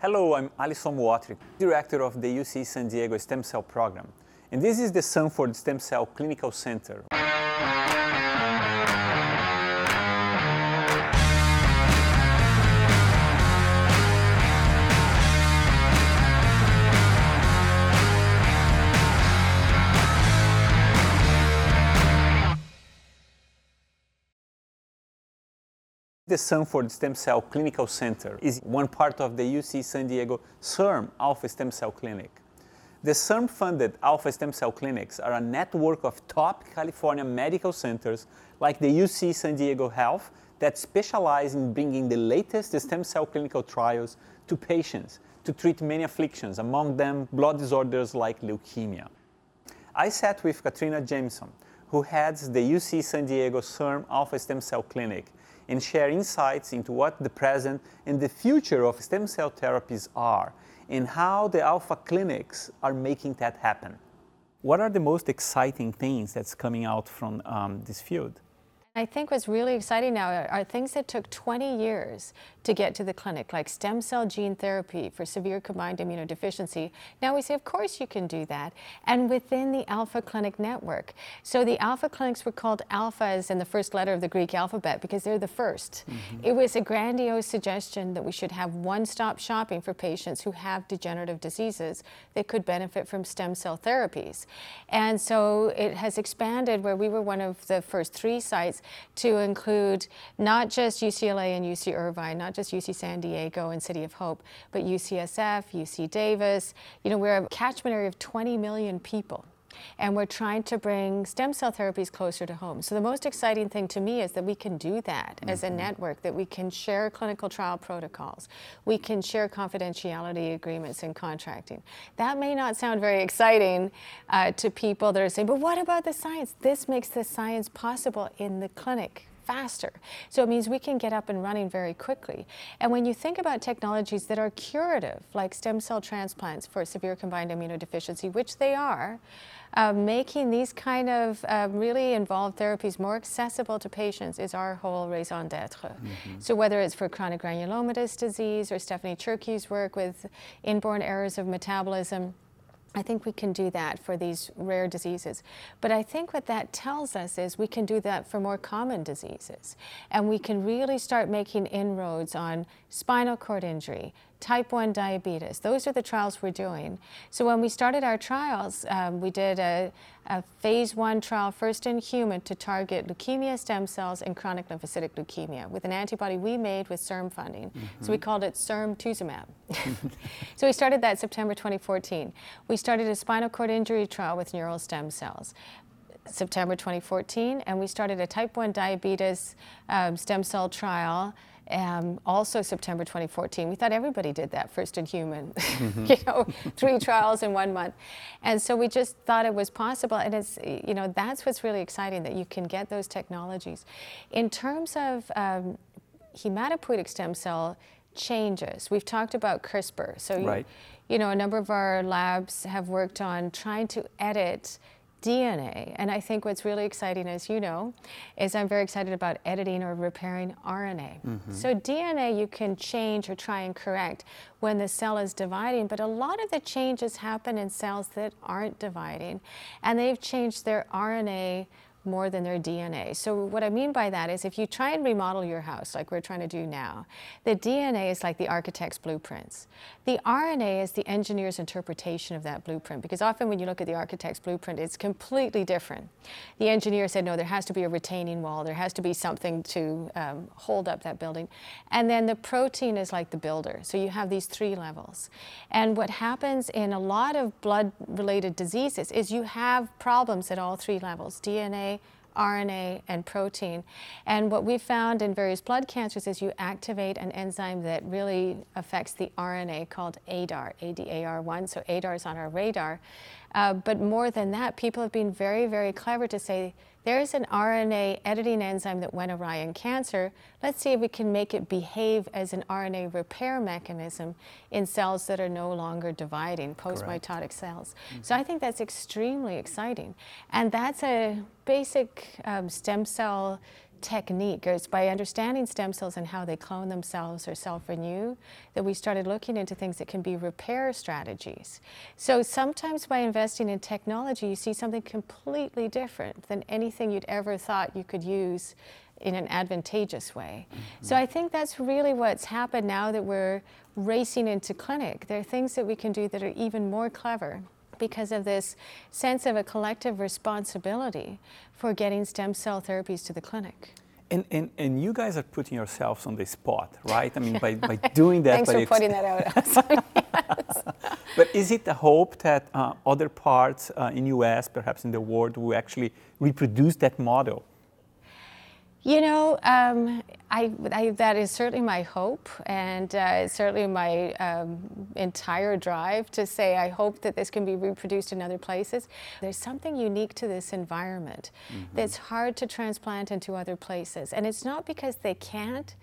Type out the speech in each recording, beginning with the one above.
Hello, I'm Alysson Muotri, Director of the UC San Diego Stem Cell Program, and this is the Sanford Stem Cell Clinical Center. The Sanford Stem Cell Clinical Center is one part of the UC San Diego CIRM Alpha Stem Cell Clinic. The CIRM funded Alpha Stem Cell Clinics are a network of top California medical centers like the UC San Diego Health that specialize in bringing the latest stem cell clinical trials to patients to treat many afflictions, among them blood disorders like leukemia. I sat with Catriona Jamieson, who heads the UC San Diego CIRM Alpha Stem Cell Clinic and share insights into what the present and the future of stem cell therapies are and how the alpha clinics are making that happen. What are the most exciting things that's coming out from um, this field? I think what's really exciting now are, are, things that took 20 years to get to the clinic, like stem cell gene therapy for severe combined immunodeficiency. Now we say, of course you can do that, and within the Alpha Clinic network. So the Alpha Clinics were called Alphas in the first letter of the Greek alphabet because they're the 1st mm -hmm. It was a grandiose suggestion that we should have one-stop shopping for patients who have degenerative diseases that could benefit from stem cell therapies. And so it has expanded where we were one of the first three sites to include not just UCLA and UC Irvine, not just UC San Diego and City of Hope, but UCSF, UC Davis. You know, we're a catchment area of 20 million people and we're trying to bring stem cell therapies closer to home. So the most exciting thing to me is that we can do that mm -hmm. as a mm-hmm. network, that we can share clinical trial protocols, we can share confidentiality agreements and contracting. That may not sound very exciting uh, to people that are saying, but what about the science? This makes the science possible in the clinic faster. So it means we can get up and running very quickly. And when you think about technologies that are curative, like stem cell transplants for severe combined immunodeficiency, which they are, uh, making these kind of uh, really involved therapies more accessible to patients is our whole raison d'etre. Mm -hmm. So whether it's for chronic granulomatous disease or Stephanie Cherquy's work with inborn errors of metabolism, I think we can do that for these rare diseases. But I think what that tells us is we can do that for more common diseases. And we can really start making inroads on spinal cord injury, type 1 diabetes. Those are the trials we're doing. So when we started our trials, um, we did a, a, phase one trial, first in human, to target leukemia stem cells and chronic lymphocytic leukemia with an antibody we made with CIRM funding. Mm -hmm. So we called it CIRM-tuzumab. so we started that September 2014. We started a spinal cord injury trial with neural stem cells. September 2014, and we started a type 1 diabetes um, stem cell trial um, also September 2014. We thought everybody did that first in human, mm-hmm. you know, three trials in one month. And so we just thought it was possible. And it's, you know, that's what's really exciting that you can get those technologies. In terms of um, hematopoietic stem cell changes, we've talked about CRISPR. So, right. you, you know, a number of our labs have worked on trying to edit DNA. And I think what's really exciting, as you know, is I'm very excited about editing or repairing RNA. Mm -hmm. So DNA you can change or try and correct when the cell is dividing, but a lot of the changes happen in cells that aren't dividing, and they've changed their RNA more than their DNA. So what I mean by that is if you try and remodel your house like we're trying to do now, the DNA is like the architect's blueprints. The RNA is the engineer's interpretation of that blueprint because often when you look at the architect's blueprint, it's completely different. The engineer said, no, there has to be a retaining wall. There has to be something to um, hold up that building. And then the protein is like the builder. So you have these three levels. And what happens in a lot of blood-related diseases is you have problems at all three levels, DNA, RNA, and protein. And what we found in various blood cancers is you activate an enzyme that really affects the RNA called ADAR, ADAR1. So ADAR is on our radar. Uh, but more than that, people have been very, very clever to say there's an RNA editing enzyme that went awry in cancer. Let's see if we can make it behave as an RNA repair mechanism in cells that are no longer dividing, post-mitotic cells. Mm -hmm. So I think that's extremely exciting. And that's a basic um, stem cell technique. It's by understanding stem cells and how they clone themselves or self-renew that we started looking into things that can be repair strategies. So sometimes by investing in technology, you see something completely different than anything you'd ever thought you could use in an advantageous way. Mm -hmm. So I think that's really what's happened now that we're racing into clinic. There are things that we can do that are even more clever because of this sense of a collective responsibility for getting stem cell therapies to the clinic. And, and, and you guys are putting yourselves on the spot, right? I mean, by, by doing that. Thanks for putting that out. But is it the hope that uh, other parts uh, in US, perhaps in the world, will actually reproduce that model? You know, um, I, I, that is certainly my hope, and uh, certainly my um, entire drive to say I hope that this can be reproduced in other places. There's something unique to this environment mm -hmm. that's hard to transplant into other places, and it's not because they can't,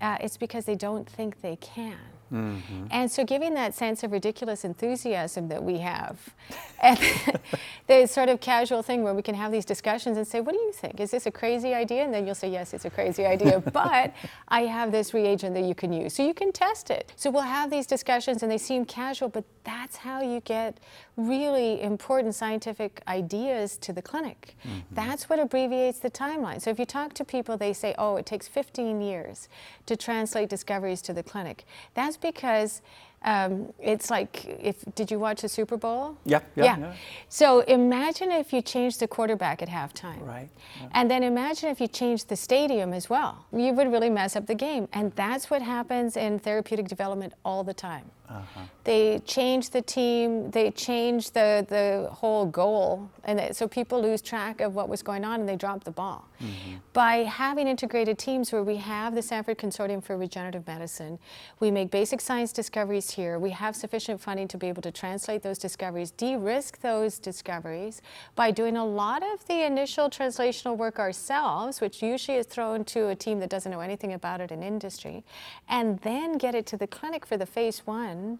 uh, it's because they don't think they can. Mm -hmm. And so giving that sense of ridiculous enthusiasm that we have, and the sort of casual thing where we can have these discussions and say, what do you think? Is this a crazy idea? And then you'll say, yes, it's a crazy idea, but I have this reagent that you can use. So you can test it. So we'll have these discussions and they seem casual, but that's how you get really important scientific ideas to the clinic. Mm -hmm. That's what abbreviates the timeline. So if you talk to people, they say, oh, it takes 15 years to translate discoveries to the clinic. That's because um, it's like if did you watch the Super Bowl? Yeah, yeah, yeah. yeah. So imagine if you changed the quarterback at halftime. Right. Yeah. And then imagine if you changed the stadium as well. You would really mess up the game. And that's what happens in therapeutic development all the time. Uh-huh. They change the team, they change the, the whole goal, and they, so people lose track of what was going on and they drop the ball. Mm-hmm. By having integrated teams where we have the Sanford Consortium for Regenerative Medicine, we make basic science discoveries here, we have sufficient funding to be able to translate those discoveries, de risk those discoveries by doing a lot of the initial translational work ourselves, which usually is thrown to a team that doesn't know anything about it in industry, and then get it to the clinic for the phase one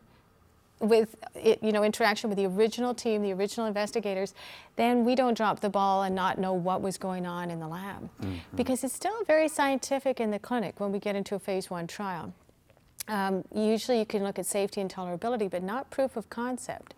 with you know interaction with the original team, the original investigators, then we don't drop the ball and not know what was going on in the lab, mm -hmm. because it's still very scientific in the clinic when we get into a phase one trial. Um, usually, you can look at safety and tolerability, but not proof of concept.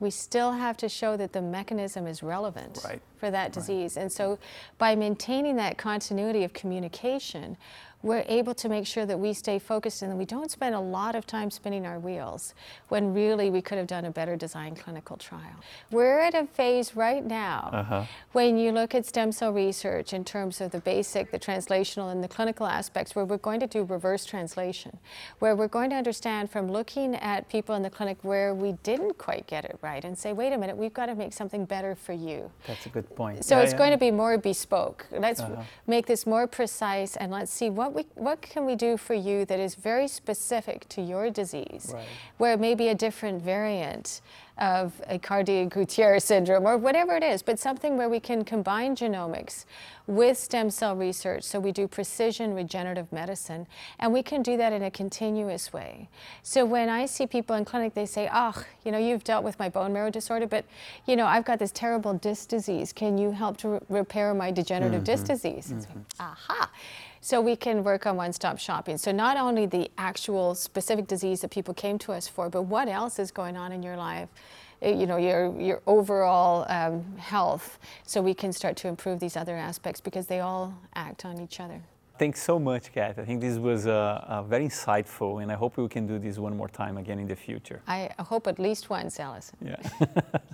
We still have to show that the mechanism is relevant right. for that disease, right. and so by maintaining that continuity of communication we're able to make sure that we stay focused and that we don't spend a lot of time spinning our wheels when really we could have done a better design clinical trial. We're at a phase right now uh-huh. when you look at stem cell research in terms of the basic, the translational, and the clinical aspects where we're going to do reverse translation, where we're going to understand from looking at people in the clinic where we didn't quite get it right and say, wait a minute, we've got to make something better for you. That's a good point. So yeah, it's yeah. going to be more bespoke. Let's uh-huh. make this more precise and let's see what we, what can we do for you that is very specific to your disease, right. where it may be a different variant of Aicardi-Goutieres syndrome or whatever it is, but something where we can combine genomics with stem cell research. So we do precision regenerative medicine, and we can do that in a continuous way. So when I see people in clinic, they say, oh, you know, you've dealt with my bone marrow disorder, but, you know, I've got this terrible disc disease. Can you help to re repair my degenerative mm -hmm. disc disease? Mm -hmm. Aha. So we can work on one-stop shopping. So not only the actual specific disease that people came to us for, but what else is going on in your life, eh, you know, your, your overall um, health, so we can start to improve these other aspects because they all act on each other. Thanks so much, Kat. I think this was uh, uh, very insightful, and I hope we can do this one more time again in the future. I hope at least once, Alysson. Yeah.